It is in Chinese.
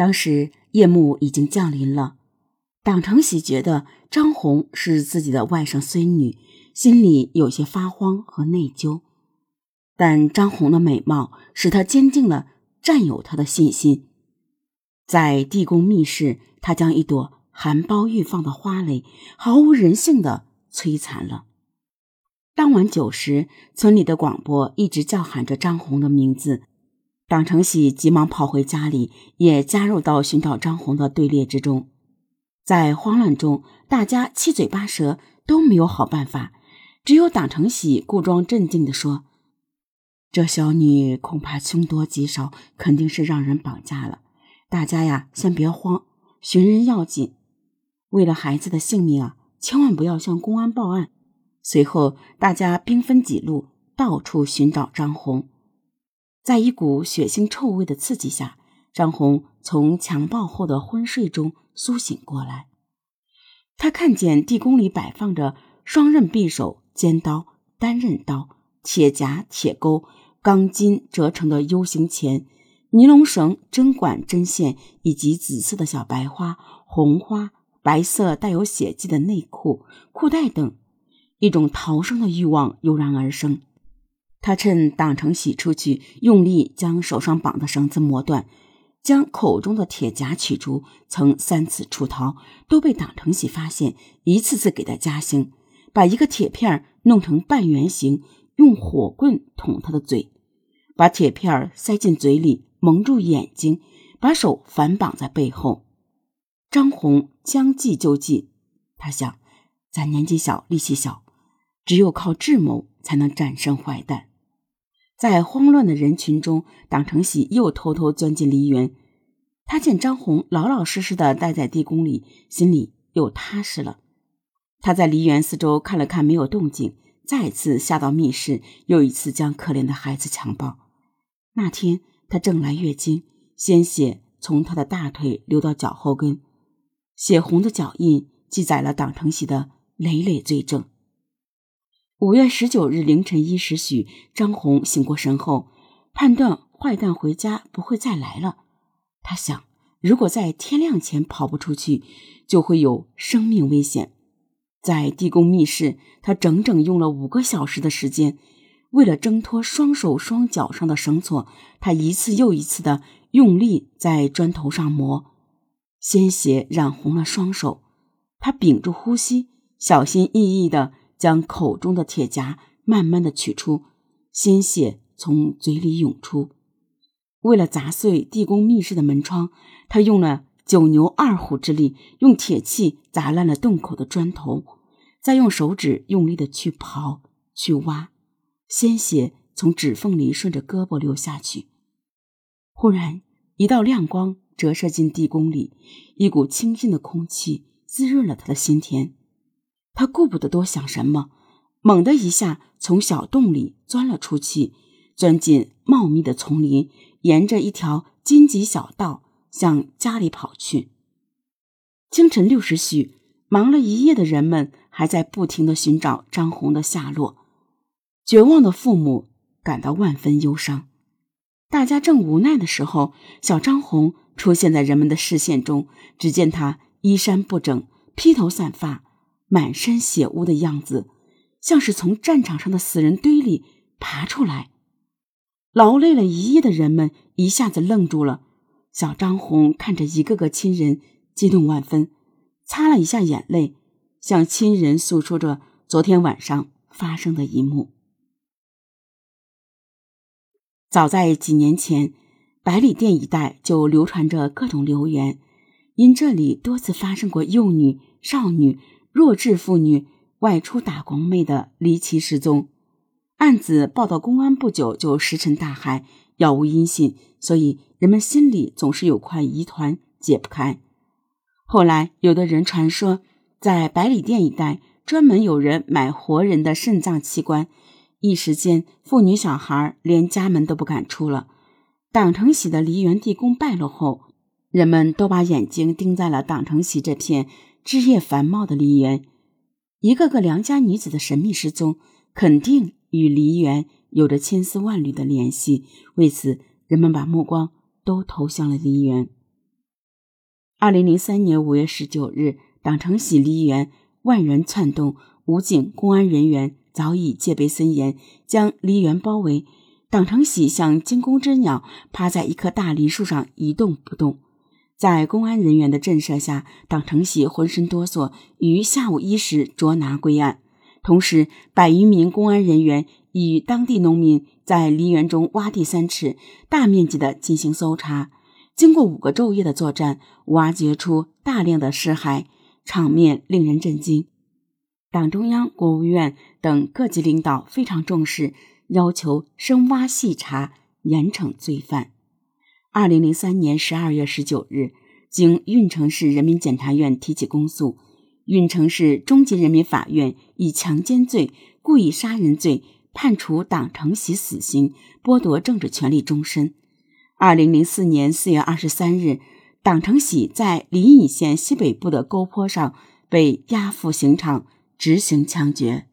当时夜幕已经降临了，党成喜觉得张红是自己的外甥孙女，心里有些发慌和内疚。但张红的美貌使他坚定了占有她的信心。在地宫密室，他将一朵含苞欲放的花蕾毫无人性的摧残了。当晚九时，村里的广播一直叫喊着张红的名字。党成喜急忙跑回家里，也加入到寻找张红的队列之中。在慌乱中，大家七嘴八舌都没有好办法，只有党成喜故装镇静地说：“这小女恐怕凶多吉少，肯定是让人绑架了。大家呀，先别慌，寻人要紧。为了孩子的性命啊，千万不要向公安报案。”随后，大家兵分几路，到处寻找张红。在一股血腥臭味的刺激下，张红从强暴后的昏睡中苏醒过来。他看见地宫里摆放着双刃匕首、尖刀、单刃刀、铁夹、铁钩、钢筋折成的 U 型钳、尼龙绳、针管、针线，以及紫色的小白花、红花、白色带有血迹的内裤、裤带等。一种逃生的欲望油然而生。他趁党成喜出去，用力将手上绑的绳子磨断，将口中的铁夹取出，曾三次出逃，都被党成喜发现，一次次给他加刑，把一个铁片弄成半圆形，用火棍捅他的嘴，把铁片塞进嘴里，蒙住眼睛，把手反绑在背后。张红将计就计，他想，咱年纪小，力气小，只有靠智谋才能战胜坏蛋。在慌乱的人群中，党成喜又偷偷钻进梨园。他见张红老老实实的待在地宫里，心里又踏实了。他在梨园四周看了看，没有动静，再次下到密室，又一次将可怜的孩子强暴。那天他正来月经，鲜血从他的大腿流到脚后跟，血红的脚印记载了党成喜的累累罪证。五月十九日凌晨一时许，张红醒过神后，判断坏蛋回家不会再来了。他想，如果在天亮前跑不出去，就会有生命危险。在地宫密室，他整整用了五个小时的时间。为了挣脱双手双脚上的绳索，他一次又一次的用力在砖头上磨，鲜血染红了双手。他屏住呼吸，小心翼翼的。将口中的铁夹慢慢的取出，鲜血从嘴里涌出。为了砸碎地宫密室的门窗，他用了九牛二虎之力，用铁器砸烂了洞口的砖头，再用手指用力的去刨、去挖，鲜血从指缝里顺着胳膊流下去。忽然，一道亮光折射进地宫里，一股清新的空气滋润了他的心田。他顾不得多想什么，猛地一下从小洞里钻了出去，钻进茂密的丛林，沿着一条荆棘小道向家里跑去。清晨六时许，忙了一夜的人们还在不停的寻找张红的下落，绝望的父母感到万分忧伤。大家正无奈的时候，小张红出现在人们的视线中。只见他衣衫不整，披头散发。满身血污的样子，像是从战场上的死人堆里爬出来。劳累了一夜的人们一下子愣住了。小张红看着一个个亲人，激动万分，擦了一下眼泪，向亲人诉说着昨天晚上发生的一幕。早在几年前，百里店一带就流传着各种流言，因这里多次发生过幼女、少女。弱智妇女外出打工妹的离奇失踪案子报到公安不久就石沉大海，杳无音信，所以人们心里总是有块疑团解不开。后来，有的人传说，在百里店一带专门有人买活人的肾脏器官，一时间妇女小孩连家门都不敢出了。党承喜的梨园地宫败落后，人们都把眼睛盯在了党承喜这片。枝叶繁茂的梨园，一个个良家女子的神秘失踪，肯定与梨园有着千丝万缕的联系。为此，人们把目光都投向了梨园。二零零三年五月十九日，党城喜梨园万人窜动，武警、公安人员早已戒备森严，将梨园包围。党承喜像惊弓之鸟，趴在一棵大梨树上一动不动。在公安人员的震慑下，党成喜浑身哆嗦，于下午一时捉拿归案。同时，百余名公安人员与当地农民在梨园中挖地三尺，大面积的进行搜查。经过五个昼夜的作战，挖掘出大量的尸骸，场面令人震惊。党中央、国务院等各级领导非常重视，要求深挖细查，严惩罪犯。二零零三年十二月十九日，经运城市人民检察院提起公诉，运城市中级人民法院以强奸罪、故意杀人罪判处党成喜死刑，剥夺政治权利终身。二零零四年四月二十三日，党成喜在临沂县西北部的沟坡上被押赴刑场执行枪决。